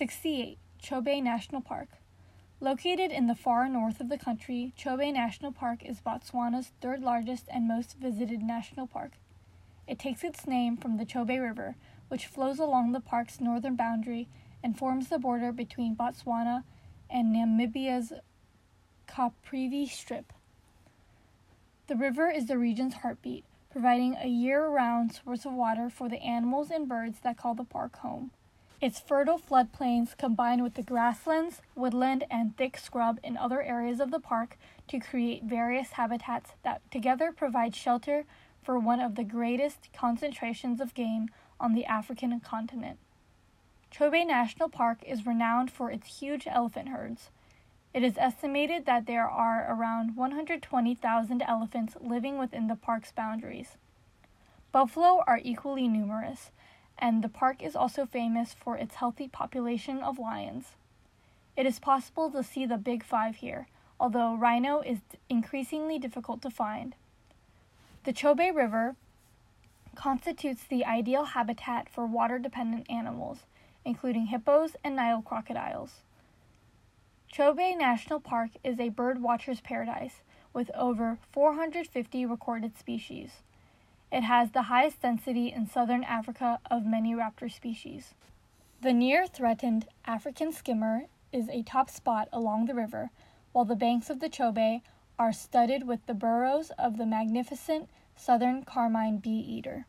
68. Chobe National Park. Located in the far north of the country, Chobe National Park is Botswana's third largest and most visited national park. It takes its name from the Chobe River, which flows along the park's northern boundary and forms the border between Botswana and Namibia's Caprivi Strip. The river is the region's heartbeat, providing a year round source of water for the animals and birds that call the park home. Its fertile floodplains combine with the grasslands, woodland, and thick scrub in other areas of the park to create various habitats that together provide shelter for one of the greatest concentrations of game on the African continent. Chobe National Park is renowned for its huge elephant herds. It is estimated that there are around 120,000 elephants living within the park's boundaries. Buffalo are equally numerous, and the park is also famous for its healthy population of lions. It is possible to see the Big Five here, although rhino is increasingly difficult to find. The Chobe River constitutes the ideal habitat for water dependent animals, including hippos and Nile crocodiles. Chobe National Park is a bird watcher's paradise with over 450 recorded species. It has the highest density in southern Africa of many raptor species. The near threatened African skimmer is a top spot along the river, while the banks of the Chobe are studded with the burrows of the magnificent southern carmine bee eater.